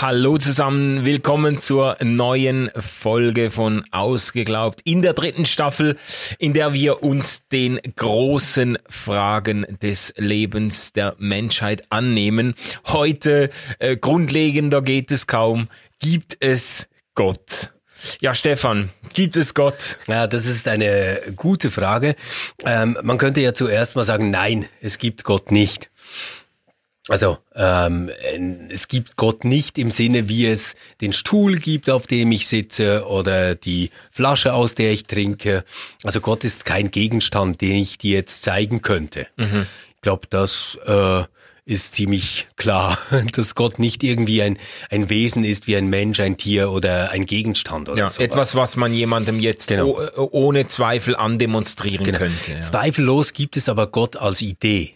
Hallo zusammen, willkommen zur neuen Folge von Ausgeglaubt in der dritten Staffel, in der wir uns den großen Fragen des Lebens der Menschheit annehmen. Heute, äh, grundlegender geht es kaum, gibt es Gott? Ja, Stefan, gibt es Gott? Ja, das ist eine gute Frage. Ähm, man könnte ja zuerst mal sagen, nein, es gibt Gott nicht. Also ähm, es gibt Gott nicht im Sinne, wie es den Stuhl gibt, auf dem ich sitze oder die Flasche, aus der ich trinke. Also Gott ist kein Gegenstand, den ich dir jetzt zeigen könnte. Mhm. Ich glaube, das äh, ist ziemlich klar, dass Gott nicht irgendwie ein, ein Wesen ist wie ein Mensch, ein Tier oder ein Gegenstand oder ja, sowas. Etwas, was man jemandem jetzt genau. ohne Zweifel andemonstrieren genau. könnte. Ja. Zweifellos gibt es aber Gott als Idee.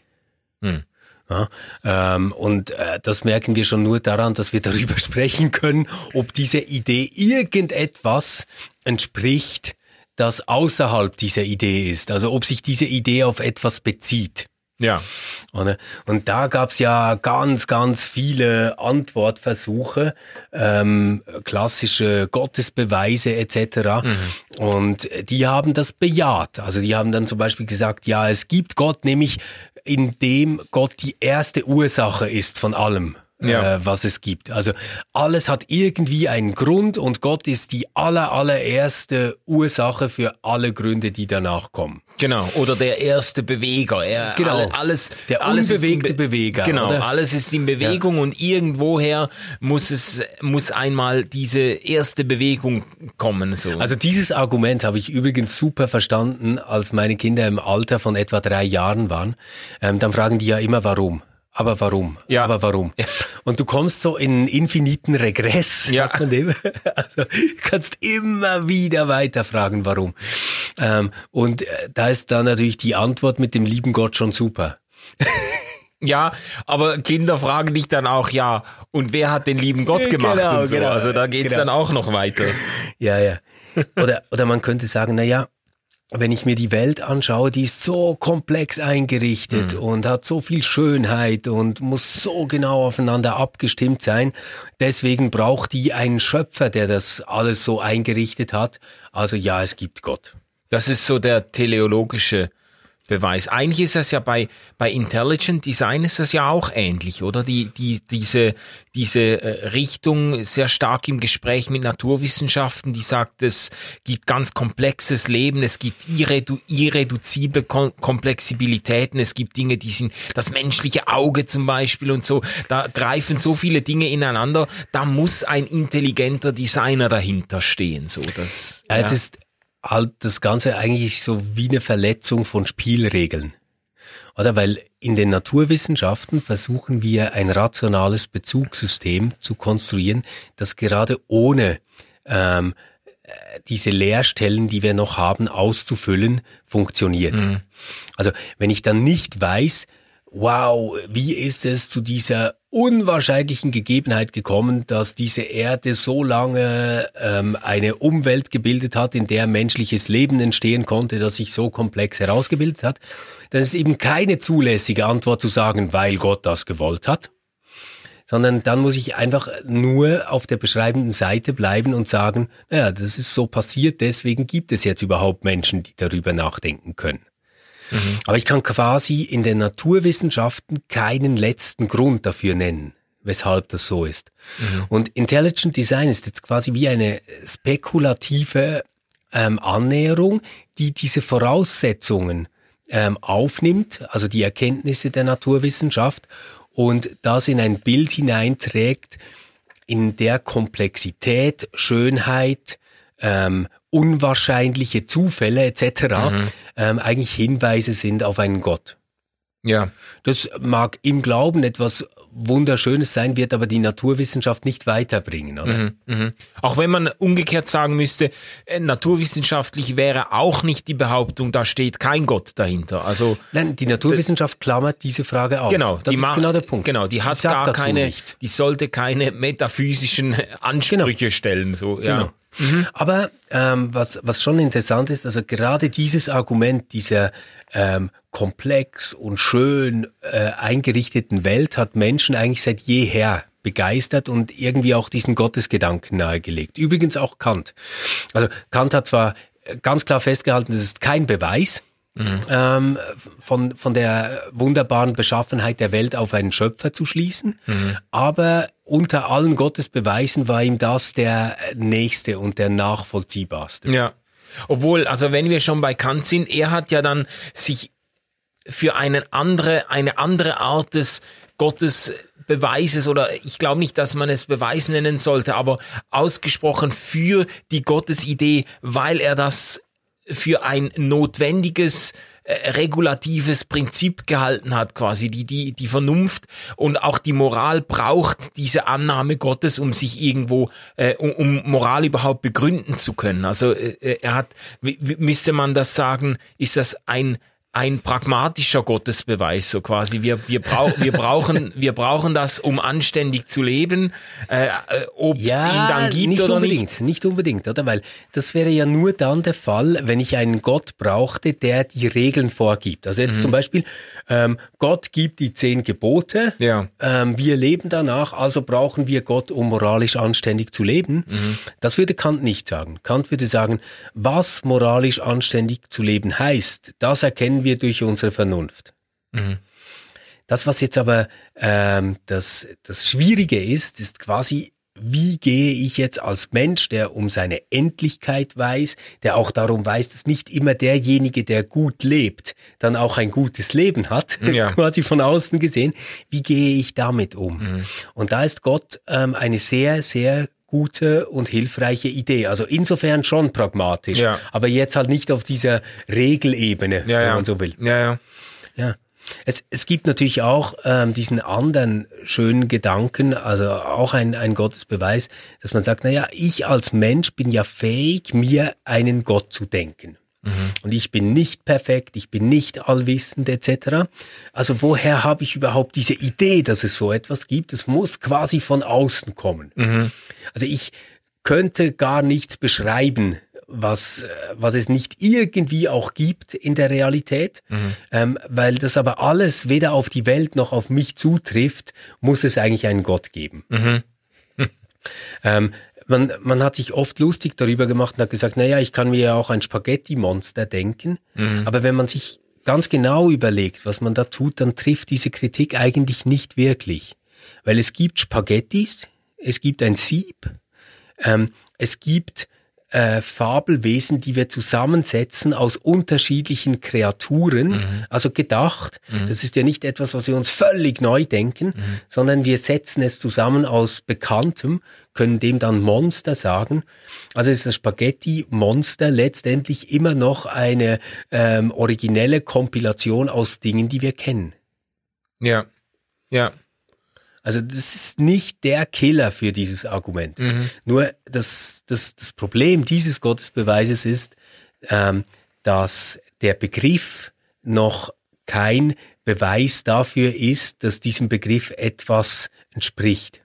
Hm. Ja, ähm, und äh, das merken wir schon nur daran, dass wir darüber sprechen können, ob diese Idee irgendetwas entspricht, das außerhalb dieser Idee ist. Also ob sich diese Idee auf etwas bezieht. Ja. Und da gab's ja ganz, ganz viele Antwortversuche, ähm, klassische Gottesbeweise etc. Mhm. Und die haben das bejaht. Also die haben dann zum Beispiel gesagt, ja, es gibt Gott, nämlich indem Gott die erste Ursache ist von allem. Ja. Äh, was es gibt. Also alles hat irgendwie einen Grund und Gott ist die aller, allererste Ursache für alle Gründe, die danach kommen. Genau, oder der erste Beweger. Er, genau, alle, alles, der alles unbewegte Be Beweger. Genau, oder? alles ist in Bewegung ja. und irgendwoher muss es muss einmal diese erste Bewegung kommen. So. Also dieses Argument habe ich übrigens super verstanden, als meine Kinder im Alter von etwa drei Jahren waren. Ähm, dann fragen die ja immer, warum aber warum? Ja. Aber warum? Ja. Und du kommst so in infiniten Regress. Ja. Also du kannst immer wieder weiter fragen, warum. Ähm, und äh, da ist dann natürlich die Antwort mit dem lieben Gott schon super. Ja, aber Kinder fragen dich dann auch, ja, und wer hat den lieben Gott gemacht genau, und so. Genau, also da geht's genau. dann auch noch weiter. Ja, ja. Oder, oder man könnte sagen, na ja, wenn ich mir die Welt anschaue, die ist so komplex eingerichtet mhm. und hat so viel Schönheit und muss so genau aufeinander abgestimmt sein. Deswegen braucht die einen Schöpfer, der das alles so eingerichtet hat. Also ja, es gibt Gott. Das ist so der teleologische Beweis. Eigentlich ist das ja bei, bei Intelligent Design ist das ja auch ähnlich, oder? Die, die, diese, diese äh, Richtung sehr stark im Gespräch mit Naturwissenschaften, die sagt, es gibt ganz komplexes Leben, es gibt irredu irreduzible Kom Komplexibilitäten, es gibt Dinge, die sind das menschliche Auge zum Beispiel und so. Da greifen so viele Dinge ineinander. Da muss ein intelligenter Designer dahinter stehen, so. Das, ja. Es ist halt das Ganze eigentlich so wie eine Verletzung von Spielregeln. Oder weil in den Naturwissenschaften versuchen wir ein rationales Bezugssystem zu konstruieren, das gerade ohne ähm, diese Leerstellen, die wir noch haben, auszufüllen, funktioniert. Mhm. Also wenn ich dann nicht weiß, wow, wie ist es zu dieser unwahrscheinlichen Gegebenheit gekommen, dass diese Erde so lange ähm, eine Umwelt gebildet hat, in der menschliches Leben entstehen konnte, das sich so komplex herausgebildet hat, dann ist eben keine zulässige Antwort zu sagen, weil Gott das gewollt hat, sondern dann muss ich einfach nur auf der beschreibenden Seite bleiben und sagen, naja, das ist so passiert, deswegen gibt es jetzt überhaupt Menschen, die darüber nachdenken können. Mhm. Aber ich kann quasi in den Naturwissenschaften keinen letzten Grund dafür nennen, weshalb das so ist. Mhm. Und Intelligent Design ist jetzt quasi wie eine spekulative ähm, Annäherung, die diese Voraussetzungen ähm, aufnimmt, also die Erkenntnisse der Naturwissenschaft und das in ein Bild hineinträgt, in der Komplexität, Schönheit, ähm, unwahrscheinliche Zufälle etc. Mhm. Ähm, eigentlich Hinweise sind auf einen Gott. Ja. Das mag im Glauben etwas Wunderschönes sein, wird aber die Naturwissenschaft nicht weiterbringen, oder? Mhm, mhm. Auch wenn man umgekehrt sagen müsste, äh, naturwissenschaftlich wäre auch nicht die Behauptung, da steht kein Gott dahinter. Also Nein, die Naturwissenschaft klammert diese Frage aus. Genau, das die ist genau der Punkt. Genau, die hat sagt gar keine, nicht. die sollte keine metaphysischen Ansprüche stellen. So, ja. Genau. Aber ähm, was, was schon interessant ist, also gerade dieses Argument dieser ähm, komplex und schön äh, eingerichteten Welt hat Menschen eigentlich seit jeher begeistert und irgendwie auch diesen Gottesgedanken nahegelegt. Übrigens auch Kant. Also Kant hat zwar ganz klar festgehalten, das ist kein Beweis, ähm, von, von der wunderbaren Beschaffenheit der Welt auf einen Schöpfer zu schließen. Aber unter allen Gottesbeweisen war ihm das der nächste und der nachvollziehbarste. Ja. Obwohl, also wenn wir schon bei Kant sind, er hat ja dann sich für eine andere, eine andere Art des Gottesbeweises oder ich glaube nicht, dass man es Beweis nennen sollte, aber ausgesprochen für die Gottesidee, weil er das für ein notwendiges äh, regulatives Prinzip gehalten hat, quasi die, die, die Vernunft und auch die Moral braucht diese Annahme Gottes, um sich irgendwo, äh, um, um Moral überhaupt begründen zu können. Also äh, er hat, wie müsste man das sagen, ist das ein ein pragmatischer Gottesbeweis, so quasi. Wir, wir, brau wir, brauchen, wir brauchen das, um anständig zu leben, äh, äh, ob es ihn dann gibt nicht oder unbedingt, nicht. nicht unbedingt, oder? Weil das wäre ja nur dann der Fall, wenn ich einen Gott brauchte, der die Regeln vorgibt. Also Mhm. jetzt zum Beispiel, ähm, Gott gibt die zehn Gebote, Ja. ähm, wir leben danach, also brauchen wir Gott, um moralisch anständig zu leben. Mhm. Das würde Kant nicht sagen. Kant würde sagen, was moralisch anständig zu leben heißt, das erkennen wir durch unsere Vernunft. Das, was jetzt aber ähm, das, das Schwierige ist, ist quasi, wie gehe ich jetzt als Mensch, der um seine Endlichkeit weiß, der auch darum weiß, dass nicht immer derjenige, der gut lebt, dann auch ein gutes Leben hat, Ja. quasi von außen gesehen, wie gehe ich damit um? Und da ist Gott ähm, eine sehr, sehr gute und hilfreiche Idee. Also insofern schon pragmatisch, Ja. aber jetzt halt nicht auf dieser Regelebene, Ja, wenn ja. man so will. Ja, ja. Ja. Es, es gibt natürlich auch ähm, diesen anderen schönen Gedanken, also auch ein, ein Gottesbeweis, dass man sagt, naja, ich als Mensch bin ja fähig, mir einen Gott zu denken. Und ich bin nicht perfekt, ich bin nicht allwissend etc. Also woher habe ich überhaupt diese Idee, dass es so etwas gibt? Es muss quasi von außen kommen. Also ich könnte gar nichts beschreiben, was, äh, was es nicht irgendwie auch gibt in der Realität, ähm, weil das aber alles weder auf die Welt noch auf mich zutrifft, muss es eigentlich einen Gott geben. ähm, man, man hat sich oft lustig darüber gemacht und hat gesagt, naja, ich kann mir ja auch ein Spaghetti-Monster denken, aber wenn man sich ganz genau überlegt, was man da tut, dann trifft diese Kritik eigentlich nicht wirklich. Weil es gibt Spaghettis, es gibt ein Sieb, ähm, es gibt äh, Fabelwesen, die wir zusammensetzen aus unterschiedlichen Kreaturen, also gedacht. Das ist ja nicht etwas, was wir uns völlig neu denken, sondern wir setzen es zusammen aus Bekanntem, können dem dann Monster sagen. Also ist das Spaghetti-Monster letztendlich immer noch eine ähm, originelle Kompilation aus Dingen, die wir kennen. Ja. Ja. Also das ist nicht der Killer für dieses Argument. Nur das, das, das Problem dieses Gottesbeweises ist, ähm, dass der Begriff noch kein Beweis dafür ist, dass diesem Begriff etwas entspricht.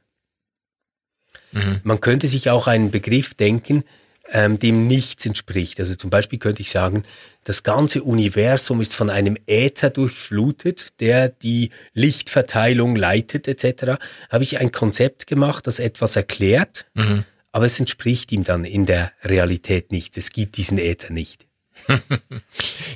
Man könnte sich auch einen Begriff denken, ähm, dem nichts entspricht. Also zum Beispiel könnte ich sagen, das ganze Universum ist von einem Äther durchflutet, der die Lichtverteilung leitet etc. Habe ich ein Konzept gemacht, das etwas erklärt, aber es entspricht ihm dann in der Realität nicht. Es gibt diesen Äther nicht.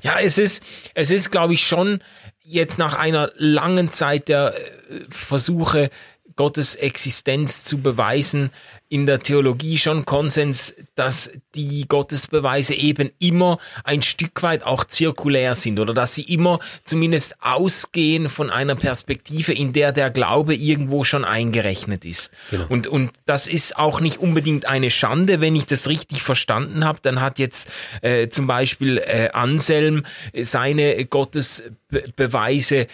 Ja, es ist, es ist, glaube ich, schon jetzt nach einer langen Zeit der äh, Versuche, Gottes Existenz zu beweisen, in der Theologie schon Konsens, dass die Gottesbeweise eben immer ein Stück weit auch zirkulär sind oder dass sie immer zumindest ausgehen von einer Perspektive, in der der Glaube irgendwo schon eingerechnet ist. Genau. Und, und das ist auch nicht unbedingt eine Schande, wenn ich das richtig verstanden habe. Dann hat jetzt äh, zum Beispiel äh, Anselm seine Gottesbeweise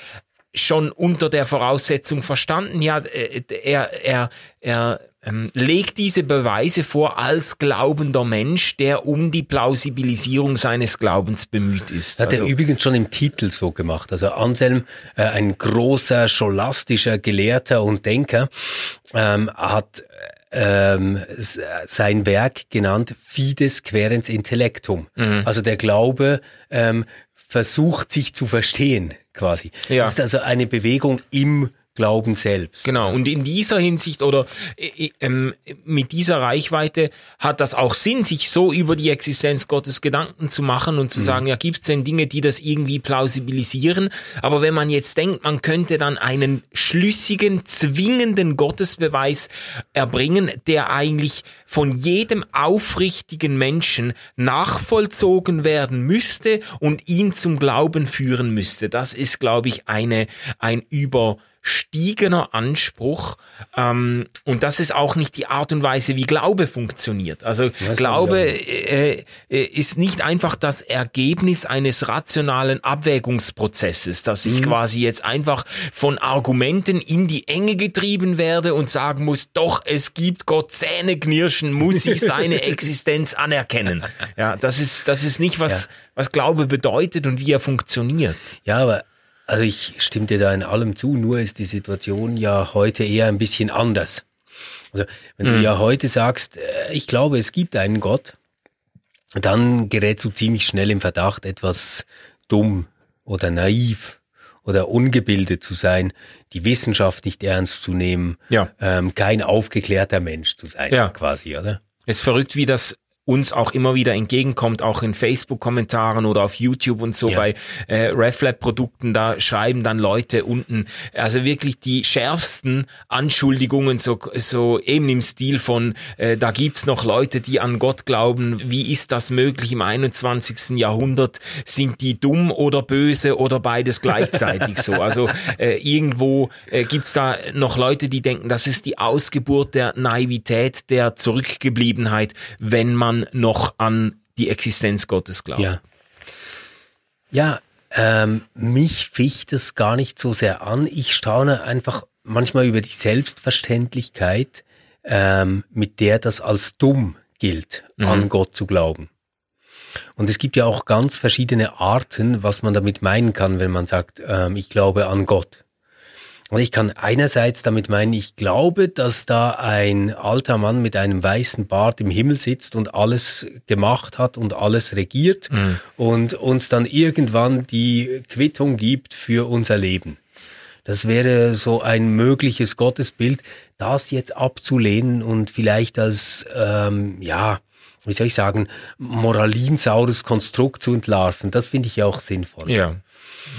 schon unter der Voraussetzung verstanden, ja, äh, er, er, er ähm, legt diese Beweise vor als glaubender Mensch, der um die Plausibilisierung seines Glaubens bemüht ist. Hat also, er übrigens schon im Titel so gemacht. Also Anselm, äh, ein großer scholastischer Gelehrter und Denker, ähm, hat ähm, sein Werk genannt Fides querens intellectum. Mhm. Also der Glaube ähm, versucht sich zu verstehen, quasi. Ja. Das ist also eine Bewegung im Glauben selbst. Genau, und in dieser Hinsicht oder äh, äh, mit dieser Reichweite hat das auch Sinn, sich so über die Existenz Gottes Gedanken zu machen und zu mhm. sagen, ja, gibt es denn Dinge, die das irgendwie plausibilisieren? Aber wenn man jetzt denkt, man könnte dann einen schlüssigen, zwingenden Gottesbeweis erbringen, der eigentlich von jedem aufrichtigen Menschen nachvollzogen werden müsste und ihn zum Glauben führen müsste, das ist, glaube ich, eine, ein über stiegener Anspruch. Ähm, und das ist auch nicht die Art und Weise, wie Glaube funktioniert. Also Glaube äh, äh, ist nicht einfach das Ergebnis eines rationalen Abwägungsprozesses, dass ich mhm. quasi jetzt einfach von Argumenten in die Enge getrieben werde und sagen muss, doch, es gibt Gott Zähne knirschen, muss ich seine Existenz anerkennen. Ja, das ist, das ist nicht, was, ja. was Glaube bedeutet und wie er funktioniert. Ja, aber also ich stimme dir da in allem zu, nur ist die Situation ja heute eher ein bisschen anders. Also wenn mhm. du ja heute sagst, äh, ich glaube, es gibt einen Gott, dann gerätst du ziemlich schnell im Verdacht, etwas dumm oder naiv oder ungebildet zu sein, die Wissenschaft nicht ernst zu nehmen, ja. ähm, kein aufgeklärter Mensch zu sein, ja. quasi, oder? Es ist verrückt, wie das uns auch immer wieder entgegenkommt, auch in Facebook-Kommentaren oder auf YouTube und so ja. bei äh, RefLab-Produkten, da schreiben dann Leute unten, also wirklich die schärfsten Anschuldigungen, so, so eben im Stil von, äh, da gibt's noch Leute, die an Gott glauben, wie ist das möglich im 21. Jahrhundert, sind die dumm oder böse oder beides gleichzeitig so, also äh, irgendwo äh, gibt's da noch Leute, die denken, das ist die Ausgeburt der Naivität, der Zurückgebliebenheit, wenn man noch an die Existenz Gottes glaubt. Ja, ja ähm, mich ficht es gar nicht so sehr an. Ich staune einfach manchmal über die Selbstverständlichkeit, ähm, mit der das als dumm gilt, mhm. an Gott zu glauben. Und es gibt ja auch ganz verschiedene Arten, was man damit meinen kann, wenn man sagt, ähm, ich glaube an Gott. Und ich kann einerseits damit meinen, ich glaube, dass da ein alter Mann mit einem weißen Bart im Himmel sitzt und alles gemacht hat und alles regiert mhm. und uns dann irgendwann die Quittung gibt für unser Leben. Das wäre so ein mögliches Gottesbild, das jetzt abzulehnen und vielleicht als, ähm, ja, wie soll ich sagen, moralinsaures Konstrukt zu entlarven. Das finde ich ja auch sinnvoll. Ja.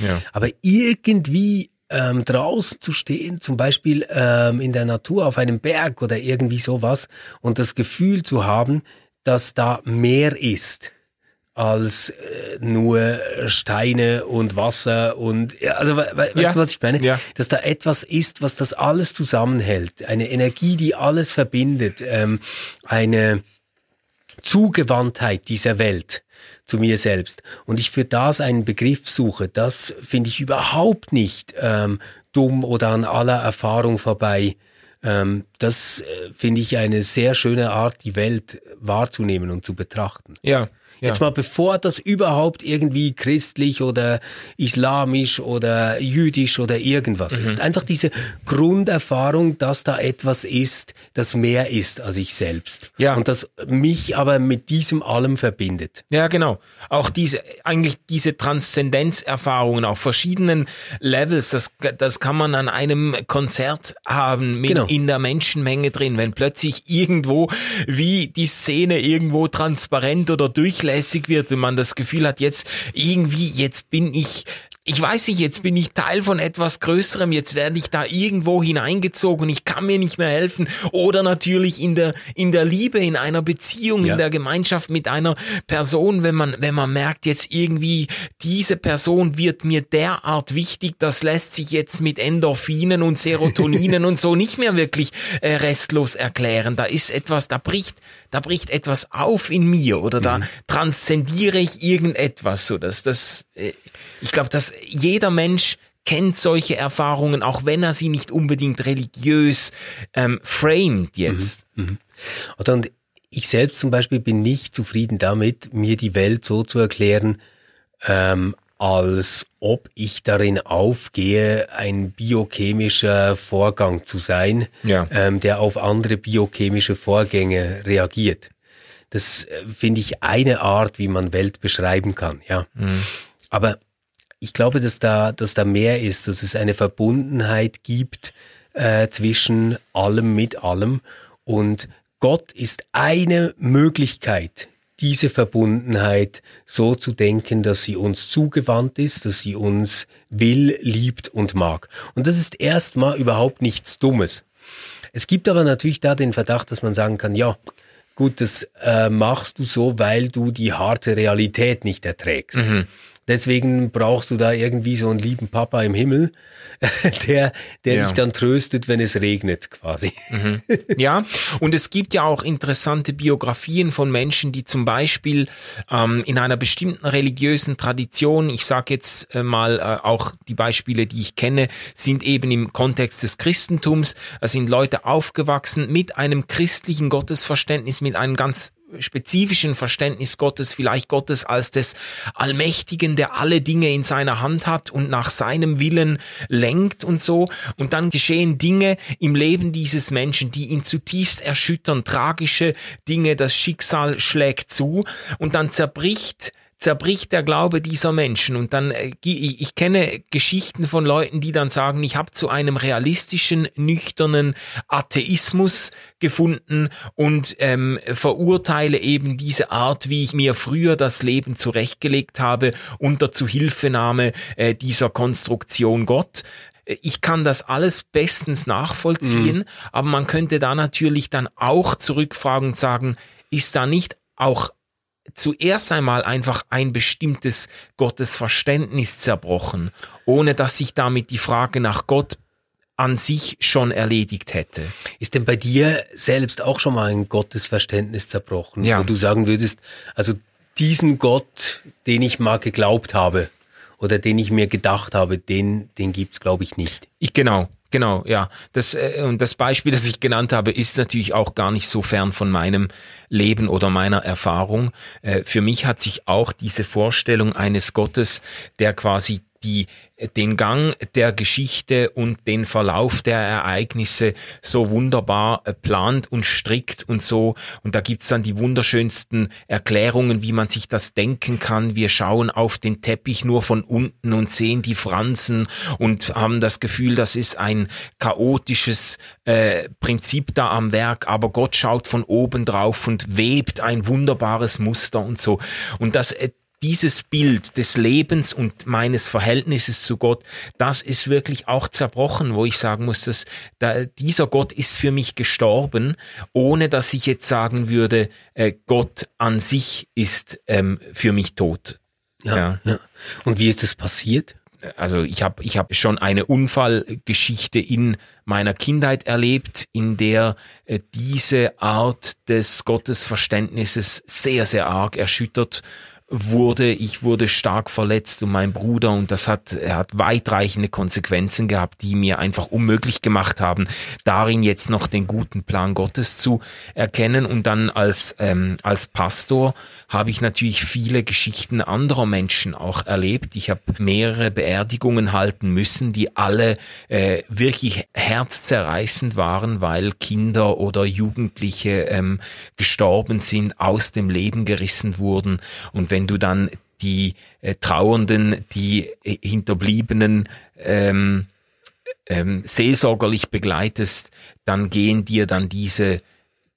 ja. Aber irgendwie ähm, draußen zu stehen, zum Beispiel ähm, in der Natur auf einem Berg oder irgendwie sowas und das Gefühl zu haben, dass da mehr ist als äh, nur Steine und Wasser und ja, also we weißt ja. du, was ich meine? Ja. Dass da etwas ist, was das alles zusammenhält, eine Energie, die alles verbindet, ähm, eine Zugewandtheit dieser Welt zu mir selbst. Und ich für das einen Begriff suche, das finde ich überhaupt nicht ähm, dumm oder an aller Erfahrung vorbei. Ähm, das äh, finde ich eine sehr schöne Art, die Welt wahrzunehmen und zu betrachten. Ja, ja. Jetzt mal bevor das überhaupt irgendwie christlich oder islamisch oder jüdisch oder irgendwas mhm. ist. Einfach diese Grunderfahrung, dass da etwas ist, das mehr ist als ich selbst. Ja. Und das mich aber mit diesem allem verbindet. Ja, genau. Auch diese, eigentlich diese Transzendenzerfahrungen auf verschiedenen Levels, das, das kann man an einem Konzert haben, mit, genau. in der Menschenmenge drin, wenn plötzlich irgendwo wie die Szene irgendwo transparent oder durchlässig durchlässig wird und man das Gefühl hat, jetzt irgendwie, jetzt bin ich ich weiß nicht, jetzt bin ich Teil von etwas Größerem, jetzt werde ich da irgendwo hineingezogen, ich kann mir nicht mehr helfen. Oder natürlich in der, in der Liebe, in einer Beziehung, ja. in der Gemeinschaft mit einer Person, wenn man, wenn man merkt, jetzt irgendwie, diese Person wird mir derart wichtig, das lässt sich jetzt mit Endorphinen und Serotoninen und so nicht mehr wirklich äh, restlos erklären. Da ist etwas, da bricht, da bricht etwas auf in mir oder da mhm. transzendiere ich irgendetwas, so dass das, äh, ich glaube, dass jeder Mensch kennt solche Erfahrungen, auch wenn er sie nicht unbedingt religiös ähm, framed jetzt. Mhm. Mhm. Und ich selbst zum Beispiel bin nicht zufrieden damit, mir die Welt so zu erklären, ähm, als ob ich darin aufgehe, ein biochemischer Vorgang zu sein, ja. ähm, der auf andere biochemische Vorgänge reagiert. Das äh, finde ich eine Art, wie man Welt beschreiben kann, ja. Mhm. Aber ich glaube, dass da, dass da mehr ist, dass es eine Verbundenheit gibt äh, zwischen allem mit allem und Gott ist eine Möglichkeit, diese Verbundenheit so zu denken, dass sie uns zugewandt ist, dass sie uns will, liebt und mag. Und das ist erstmal überhaupt nichts Dummes. Es gibt aber natürlich da den Verdacht, dass man sagen kann, ja, gut, das äh, machst du so, weil du die harte Realität nicht erträgst. Mhm. Deswegen brauchst du da irgendwie so einen lieben Papa im Himmel, der, der ja. dich dann tröstet, wenn es regnet, quasi. Mhm. Ja, und es gibt ja auch interessante Biografien von Menschen, die zum Beispiel ähm, in einer bestimmten religiösen Tradition, ich sage jetzt äh, mal äh, auch die Beispiele, die ich kenne, sind eben im Kontext des Christentums. Da sind Leute aufgewachsen mit einem christlichen Gottesverständnis, mit einem ganz spezifischen Verständnis Gottes, vielleicht Gottes als des Allmächtigen, der alle Dinge in seiner Hand hat und nach seinem Willen lenkt und so. Und dann geschehen Dinge im Leben dieses Menschen, die ihn zutiefst erschüttern, tragische Dinge, das Schicksal schlägt zu und dann zerbricht zerbricht der Glaube dieser Menschen. Und dann, äh, ich kenne Geschichten von Leuten, die dann sagen, ich habe zu einem realistischen, nüchternen Atheismus gefunden und ähm, verurteile eben diese Art, wie ich mir früher das Leben zurechtgelegt habe, unter Zuhilfenahme äh, dieser Konstruktion Gott äh, ich kann das alles bestens nachvollziehen, mhm. aber man könnte da natürlich dann auch zurückfragen und sagen, ist da nicht auch zuerst einmal einfach ein bestimmtes Gottesverständnis zerbrochen, ohne dass sich damit die Frage nach Gott an sich schon erledigt hätte. Ist denn bei dir selbst auch schon mal ein Gottesverständnis zerbrochen, ja. wo du sagen würdest, also diesen Gott, den ich mal geglaubt habe oder den ich mir gedacht habe, den, den gibt's glaube ich nicht. Ich genau, Genau, ja. Das, äh, und das Beispiel, das ich genannt habe, ist natürlich auch gar nicht so fern von meinem Leben oder meiner Erfahrung. Äh, für mich hat sich auch diese Vorstellung eines Gottes, der quasi die den Gang der Geschichte und den Verlauf der Ereignisse so wunderbar äh, plant und strickt und so. Und da gibt's dann die wunderschönsten Erklärungen, wie man sich das denken kann. Wir schauen auf den Teppich nur von unten und sehen die Fransen und haben das Gefühl, das ist ein chaotisches äh, Prinzip da am Werk, aber Gott schaut von oben drauf und webt ein wunderbares Muster und so. Und das, äh, dieses Bild des Lebens und meines Verhältnisses zu Gott, das ist wirklich auch zerbrochen, wo ich sagen muss, dass da, dieser Gott ist für mich gestorben, ohne dass ich jetzt sagen würde, äh, Gott an sich ist ähm, für mich tot. Ja, ja. ja. Und wie ist das passiert? Also ich habe ich hab schon eine Unfallgeschichte in meiner Kindheit erlebt, in der äh, diese Art des Gottesverständnisses sehr, sehr arg erschüttert wurde, ich wurde stark verletzt und mein Bruder und das hat, er hat weitreichende Konsequenzen gehabt, die mir einfach unmöglich gemacht haben, darin jetzt noch den guten Plan Gottes zu erkennen und dann als, ähm, als Pastor habe ich natürlich viele Geschichten anderer Menschen auch erlebt. Ich habe mehrere Beerdigungen halten müssen, die alle äh, wirklich herzzerreißend waren, weil Kinder oder Jugendliche ähm, gestorben sind, aus dem Leben gerissen wurden und wenn wenn du dann die äh, Trauernden, die äh, Hinterbliebenen ähm, ähm, seelsorgerlich begleitest, dann gehen dir dann diese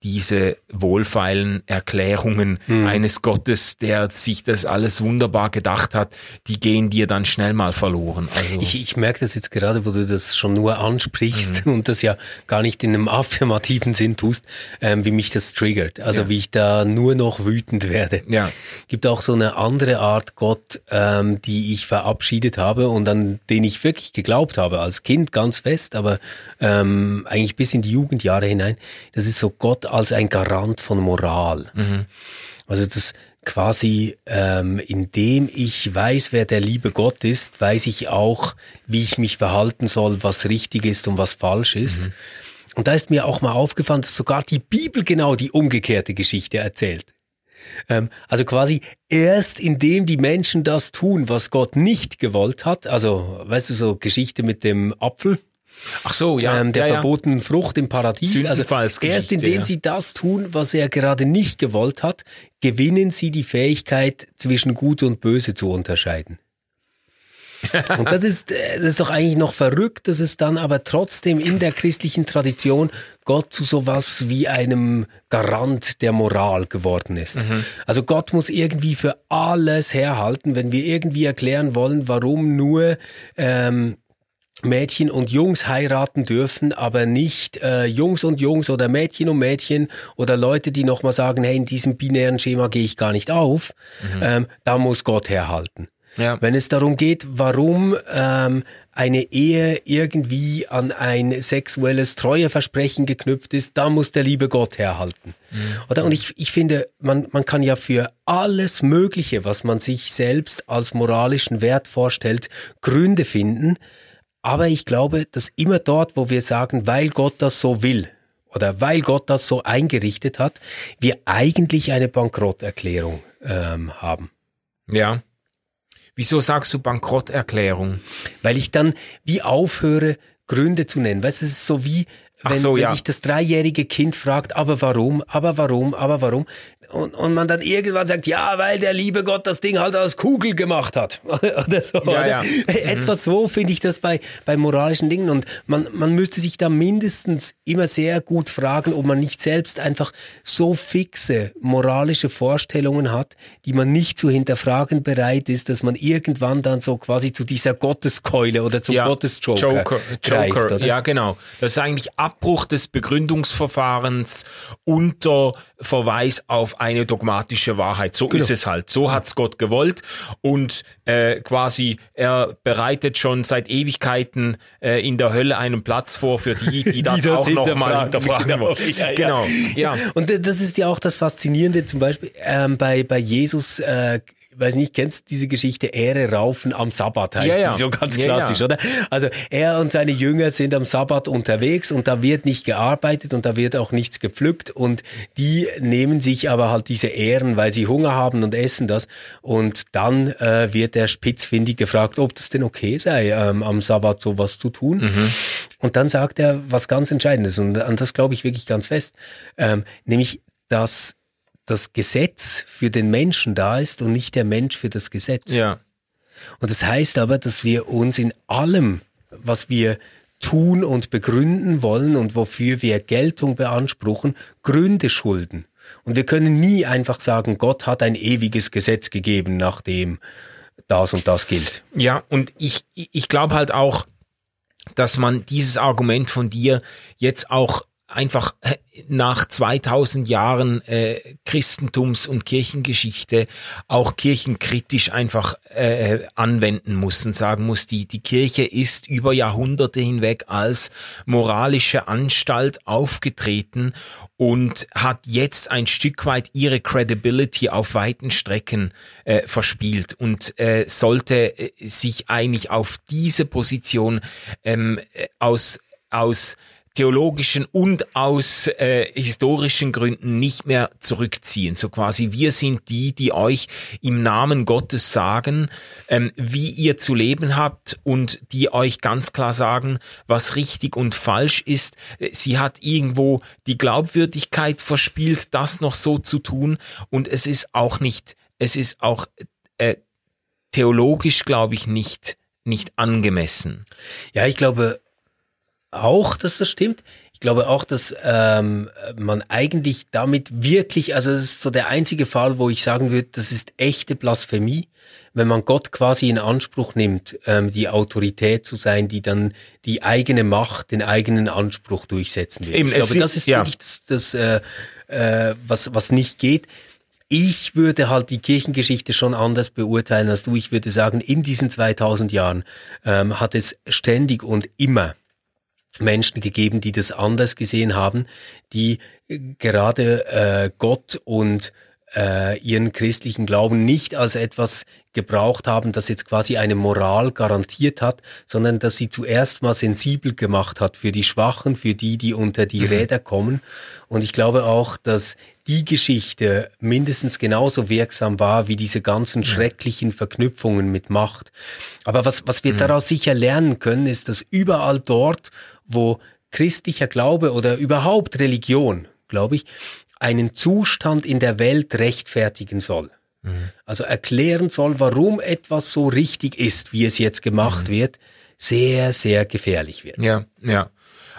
diese wohlfeilen Erklärungen hm. eines Gottes, der sich das alles wunderbar gedacht hat, die gehen dir dann schnell mal verloren. Also ich, ich merke das jetzt gerade, wo du das schon nur ansprichst mhm. und das ja gar nicht in einem affirmativen Sinn tust, ähm, wie mich das triggert. Also ja. wie ich da nur noch wütend werde. Ja. Gibt auch so eine andere Art Gott, ähm, die ich verabschiedet habe und an den ich wirklich geglaubt habe, als Kind ganz fest, aber ähm, eigentlich bis in die Jugendjahre hinein. Das ist so Gott als ein Garant von Moral. Mhm. Also das, quasi, ähm, indem ich weiß, wer der liebe Gott ist, weiß ich auch, wie ich mich verhalten soll, was richtig ist und was falsch ist. Mhm. Und da ist mir auch mal aufgefallen, dass sogar die Bibel genau die umgekehrte Geschichte erzählt. Ähm, also quasi erst indem die Menschen das tun, was Gott nicht gewollt hat, also weißt du, so Geschichte mit dem Apfel, Ach so, ja. Ähm, der ja, verbotenen Frucht im Paradies. Also erst indem ja. sie das tun, was er gerade nicht gewollt hat, gewinnen sie die Fähigkeit, zwischen Gut und Böse zu unterscheiden. und das ist, äh, das ist doch eigentlich noch verrückt, dass es dann aber trotzdem in der christlichen Tradition Gott zu sowas wie einem Garant der Moral geworden ist. Mhm. Also Gott muss irgendwie für alles herhalten, wenn wir irgendwie erklären wollen, warum nur ähm, Mädchen und Jungs heiraten dürfen, aber nicht äh, Jungs und Jungs oder Mädchen und Mädchen oder Leute, die nochmal sagen, hey, in diesem binären Schema gehe ich gar nicht auf, mhm. ähm, da muss Gott herhalten. Ja. Wenn es darum geht, warum ähm, eine Ehe irgendwie an ein sexuelles Treueversprechen geknüpft ist, da muss der liebe Gott herhalten. Mhm. Oder? Und ich, ich finde, man, man kann ja für alles Mögliche, was man sich selbst als moralischen Wert vorstellt, Gründe finden. Aber ich glaube, dass immer dort, wo wir sagen, weil Gott das so will oder weil Gott das so eingerichtet hat, wir eigentlich eine Bankrotterklärung ähm, haben. Ja. Wieso sagst du Bankrotterklärung? Weil ich dann wie aufhöre, Gründe zu nennen. Weißt du, es ist so wie, wenn, so, ja. wenn dich das dreijährige Kind fragt, aber warum, aber warum, aber warum, und, und man dann irgendwann sagt, ja, weil der liebe Gott das Ding halt aus Kugel gemacht hat. oder so. Ja, oder? Ja. Etwas mhm. so finde ich das bei, bei moralischen Dingen. Und man, man müsste sich da mindestens immer sehr gut fragen, ob man nicht selbst einfach so fixe moralische Vorstellungen hat, die man nicht zu hinterfragen bereit ist, dass man irgendwann dann so quasi zu dieser Gotteskeule oder zum ja, Gottesjoker Joker, greift, Joker, oder? Ja, genau. Das ist eigentlich Abbruch des Begründungsverfahrens unter Verweis auf eine dogmatische Wahrheit. So genau. ist es halt. So hat's Gott gewollt und äh, quasi er bereitet schon seit Ewigkeiten äh, in der Hölle einen Platz vor für die, die das, die das auch nochmal hinterfragen genau. wollen. Ja, genau. Ja. Und das ist ja auch das Faszinierende zum Beispiel ähm, bei bei Jesus. Äh, weiß nicht, kennst diese Geschichte Ehre raufen am Sabbat heißt ja, ja. die so ganz ja, klassisch, oder? Also er und seine Jünger sind am Sabbat unterwegs und da wird nicht gearbeitet und da wird auch nichts gepflückt und die nehmen sich aber halt diese Ehren, weil sie Hunger haben und essen das und dann äh, wird der spitzfindig gefragt, ob das denn okay sei, ähm, am Sabbat sowas zu tun. Mhm. Und dann sagt er was ganz Entscheidendes und an das glaube ich wirklich ganz fest, ähm, nämlich dass das Gesetz für den Menschen da ist und nicht der Mensch für das Gesetz. Ja. Und das heißt aber, dass wir uns in allem, was wir tun und begründen wollen und wofür wir Geltung beanspruchen, Gründe schulden. Und wir können nie einfach sagen, Gott hat ein ewiges Gesetz gegeben, nachdem das und das gilt. Ja, und ich, ich glaube halt auch, dass man dieses Argument von dir jetzt auch einfach äh, nach 2000 Jahren äh, Christentums- und Kirchengeschichte auch kirchenkritisch einfach äh, anwenden muss und sagen muss, die, die Kirche ist über Jahrhunderte hinweg als moralische Anstalt aufgetreten und hat jetzt ein Stück weit ihre Credibility auf weiten Strecken äh, verspielt und äh, sollte äh, sich eigentlich auf diese Position ähm, äh, aus aus theologischen und aus äh, historischen Gründen nicht mehr zurückziehen. So quasi, wir sind die, die euch im Namen Gottes sagen, ähm, wie ihr zu leben habt und die euch ganz klar sagen, was richtig und falsch ist. Äh, sie hat irgendwo die Glaubwürdigkeit verspielt, das noch so zu tun und es ist auch nicht, es ist auch äh, theologisch, glaube ich, nicht nicht angemessen. Ja, ich glaube, auch, dass das stimmt. Ich glaube auch, dass ähm, man eigentlich damit wirklich, also das ist so der einzige Fall, wo ich sagen würde, das ist echte Blasphemie, wenn man Gott quasi in Anspruch nimmt, ähm, die Autorität zu sein, die dann die eigene Macht, den eigenen Anspruch durchsetzen will. Eben, ich glaube, das ist ja. wirklich das, das äh, äh, was, was nicht geht. Ich würde halt die Kirchengeschichte schon anders beurteilen als du. Ich würde sagen, in diesen 2000 Jahren ähm, hat es ständig und immer Menschen gegeben, die das anders gesehen haben, die gerade äh, Gott und äh, ihren christlichen Glauben nicht als etwas gebraucht haben, das jetzt quasi eine Moral garantiert hat, sondern dass sie zuerst mal sensibel gemacht hat für die Schwachen, für die, die unter die mhm. Räder kommen. Und ich glaube auch, dass die Geschichte mindestens genauso wirksam war wie diese ganzen schrecklichen Verknüpfungen mit Macht. Aber was, was wir mhm. daraus sicher lernen können, ist, dass überall dort, wo christlicher Glaube oder überhaupt Religion, glaube ich, einen Zustand in der Welt rechtfertigen soll. Mhm. Also erklären soll, warum etwas so richtig ist, wie es jetzt gemacht mhm. wird, sehr, sehr gefährlich wird. Ja, ja.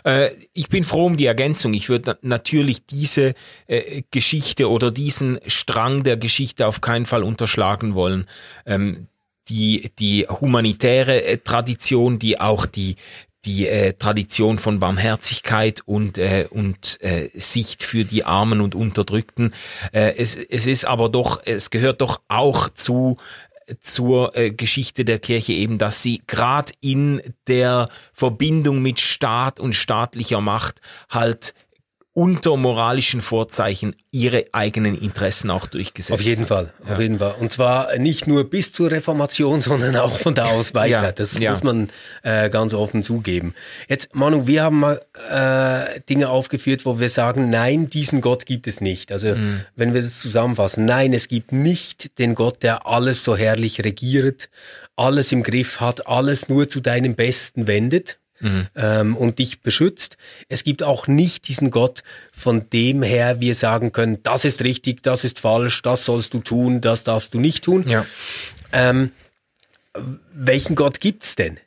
Äh, ich bin froh um die Ergänzung. Ich würde natürlich diese äh, Geschichte oder diesen Strang der Geschichte auf keinen Fall unterschlagen wollen. Ähm, die, die humanitäre äh, Tradition, die auch die, die äh, Tradition von Barmherzigkeit und, äh, und äh, Sicht für die Armen und Unterdrückten. Äh, es, es ist aber doch, es gehört doch auch zu zur äh, Geschichte der Kirche eben, dass sie gerade in der Verbindung mit Staat und staatlicher Macht halt unter moralischen Vorzeichen ihre eigenen Interessen auch durchgesetzt Auf jeden hat. Fall, ja. auf jeden Fall. Und zwar nicht nur bis zur Reformation, sondern auch von da aus weiter. Ja, das ja. muss man äh, ganz offen zugeben. Jetzt, Manu, wir haben mal äh, Dinge aufgeführt, wo wir sagen, nein, diesen Gott gibt es nicht. Also, mhm. wenn wir das zusammenfassen, nein, es gibt nicht den Gott, der alles so herrlich regiert, alles im Griff hat, alles nur zu deinem Besten wendet mhm. ähm, und dich beschützt. Es gibt auch nicht diesen Gott, von dem her wir sagen können, das ist richtig, das ist falsch, das sollst du tun, das darfst du nicht tun. Ja. Ähm, welchen Gott gibt's denn?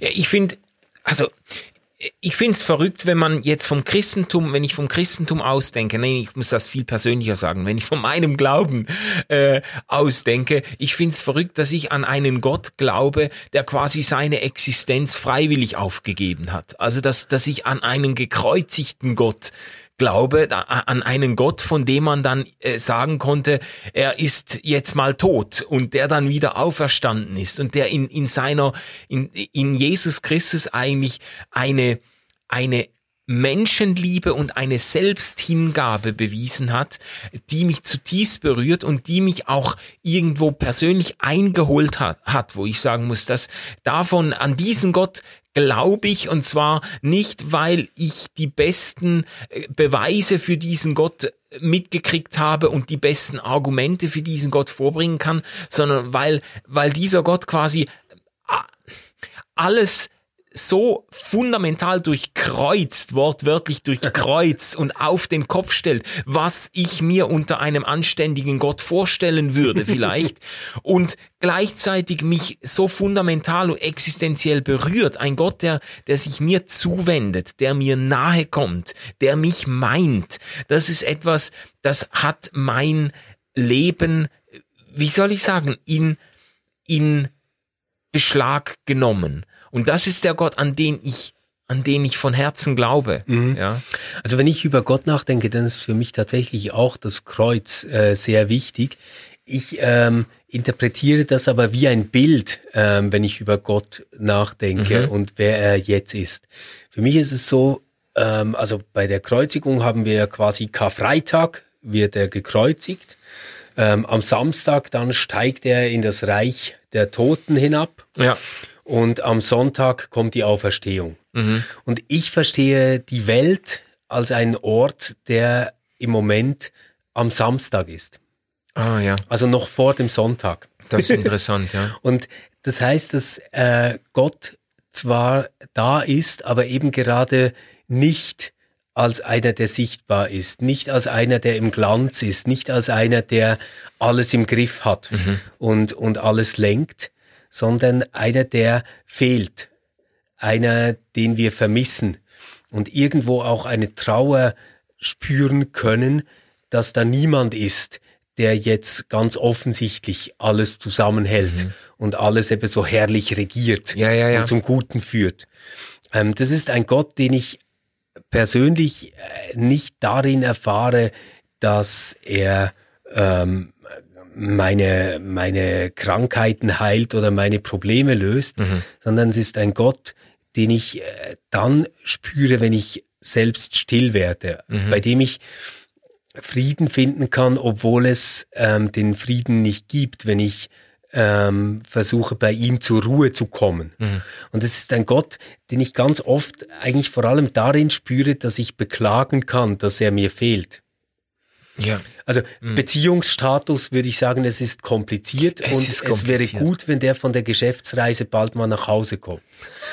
ja, ich finde, also ich finde es verrückt, wenn man jetzt vom Christentum, wenn ich vom Christentum ausdenke, nein, ich muss das viel persönlicher sagen, wenn ich von meinem Glauben äh, ausdenke, ich finde es verrückt, dass ich an einen Gott glaube, der quasi seine Existenz freiwillig aufgegeben hat. Also dass, dass ich an einen gekreuzigten Gott Glaube an einen Gott, von dem man dann äh, sagen konnte, er ist jetzt mal tot und der dann wieder auferstanden ist und der in, in seiner, in, in Jesus Christus eigentlich eine, eine Menschenliebe und eine Selbsthingabe bewiesen hat, die mich zutiefst berührt und die mich auch irgendwo persönlich eingeholt hat, hat, wo ich sagen muss, dass davon an diesen Gott glaube ich, und zwar nicht, weil ich die besten äh, Beweise für diesen Gott mitgekriegt habe und die besten Argumente für diesen Gott vorbringen kann, sondern weil, weil dieser Gott quasi äh, alles so fundamental durchkreuzt, wortwörtlich durchkreuzt und auf den Kopf stellt, was ich mir unter einem anständigen Gott vorstellen würde vielleicht und gleichzeitig mich so fundamental und existenziell berührt. Ein Gott, der, der sich mir zuwendet, der mir nahe kommt, der mich meint. Das ist etwas, das hat mein Leben, wie soll ich sagen, in, in Beschlag genommen. Und das ist der Gott, an den ich an den ich von Herzen glaube. Mhm. Ja. Also wenn ich über Gott nachdenke, dann ist für mich tatsächlich auch das Kreuz äh, sehr wichtig. Ich ähm, interpretiere das aber wie ein Bild, ähm, wenn ich über Gott nachdenke mhm. und wer er jetzt ist. Für mich ist es so, ähm, also bei der Kreuzigung haben wir quasi Karfreitag, wird er gekreuzigt. Ähm, am Samstag dann steigt er in das Reich der Toten hinab. Ja und am Sonntag kommt die Auferstehung. Mhm. Und ich verstehe die Welt als einen Ort, der im Moment am Samstag ist. Ah ja. Also noch vor dem Sonntag. Das ist interessant, ja. Und das heißt, dass äh, Gott zwar da ist, aber eben gerade nicht als einer, der sichtbar ist, nicht als einer, der im Glanz ist, nicht als einer, der alles im Griff hat mhm. und, und alles lenkt, sondern einer, der fehlt, einer, den wir vermissen und irgendwo auch eine Trauer spüren können, dass da niemand ist, der jetzt ganz offensichtlich alles zusammenhält mhm. und alles eben so herrlich regiert ja, ja, ja. und zum Guten führt. Ähm, das ist ein Gott, den ich persönlich äh, nicht darin erfahre, dass er ähm, meine, meine Krankheiten heilt oder meine Probleme löst, mhm. sondern es ist ein Gott, den ich äh, dann spüre, wenn ich selbst still werde, mhm. bei dem ich Frieden finden kann, obwohl es ähm, den Frieden nicht gibt, wenn ich ähm, versuche bei ihm zur Ruhe zu kommen. Mhm. Und es ist ein Gott, den ich ganz oft eigentlich vor allem darin spüre, dass ich beklagen kann, dass er mir fehlt. Ja. Also mhm. Beziehungsstatus würde ich sagen, es ist kompliziert es und ist kompliziert. es wäre gut, wenn der von der Geschäftsreise bald mal nach Hause kommt.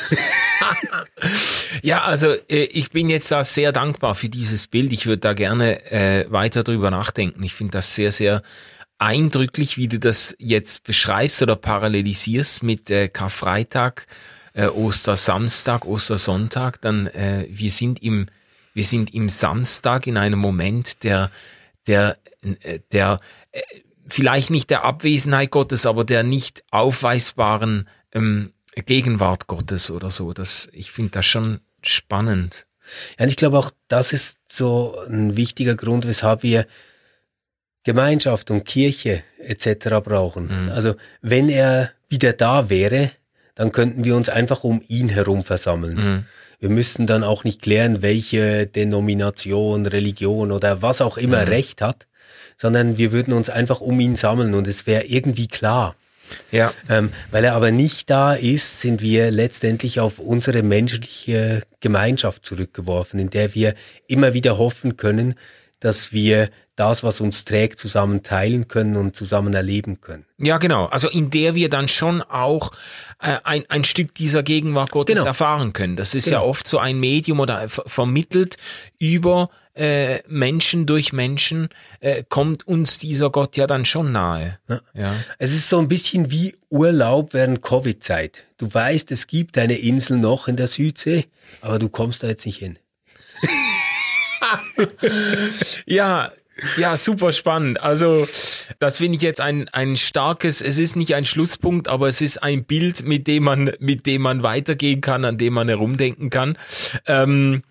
ja, also äh, ich bin jetzt da sehr dankbar für dieses Bild. Ich würde da gerne äh, weiter drüber nachdenken. Ich finde das sehr, sehr eindrücklich, wie du das jetzt beschreibst oder parallelisierst mit äh, Karfreitag, äh, Ostersamstag, Ostersonntag. Dann äh, wir sind im wir sind im Samstag in einem Moment der der äh, der äh, vielleicht nicht der Abwesenheit Gottes, aber der nicht aufweisbaren ähm, Gegenwart Gottes oder so. Das, ich finde das schon spannend. Ja, und ich glaube auch, das ist so ein wichtiger Grund, weshalb wir Gemeinschaft und Kirche etc. brauchen. Mhm. Also wenn er wieder da wäre, dann könnten wir uns einfach um ihn herum versammeln. Mhm. Wir müssten dann auch nicht klären, welche Denomination, Religion oder was auch immer mhm. Recht hat, sondern wir würden uns einfach um ihn sammeln und es wäre irgendwie klar. Ja. Ähm, weil er aber nicht da ist, sind wir letztendlich auf unsere menschliche Gemeinschaft zurückgeworfen, in der wir immer wieder hoffen können, dass wir das, was uns trägt, zusammen teilen können und zusammen erleben können. Ja, genau. Also in der wir dann schon auch äh, ein, ein Stück dieser Gegenwart Gottes genau. erfahren können. Das ist genau. ja oft so ein Medium oder vermittelt über äh, Menschen durch Menschen, äh, kommt uns dieser Gott ja dann schon nahe. Ja. ja. Es ist so ein bisschen wie Urlaub während Covid-Zeit. Du weißt, es gibt eine Insel noch in der Südsee, aber du kommst da jetzt nicht hin. ja, ja, super spannend. Also, das finde ich jetzt ein, ein starkes, es ist nicht ein Schlusspunkt, aber es ist ein Bild, mit dem man, mit dem man weitergehen kann, an dem man herumdenken kann. Ähm,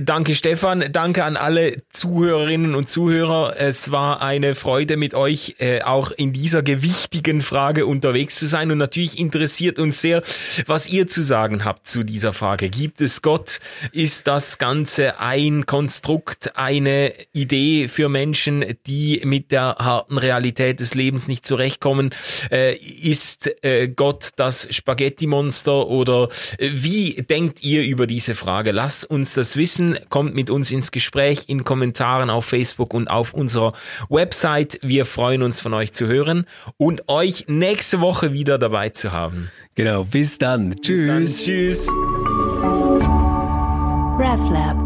Danke Stefan, danke an alle Zuhörerinnen und Zuhörer. Es war eine Freude mit euch äh, auch in dieser gewichtigen Frage unterwegs zu sein und natürlich interessiert uns sehr, was ihr zu sagen habt zu dieser Frage. Gibt es Gott? Ist das Ganze ein Konstrukt, eine Idee für Menschen, die mit der harten Realität des Lebens nicht zurechtkommen? Äh, ist äh, Gott das Spaghetti-Monster oder äh, wie denkt ihr über diese Frage? Lasst uns das wissen wissen, kommt mit uns ins Gespräch in Kommentaren auf Facebook und auf unserer Website. Wir freuen uns von euch zu hören und euch nächste Woche wieder dabei zu haben. Genau, bis dann. Tschüss. Bis dann. Tschüss. RefLab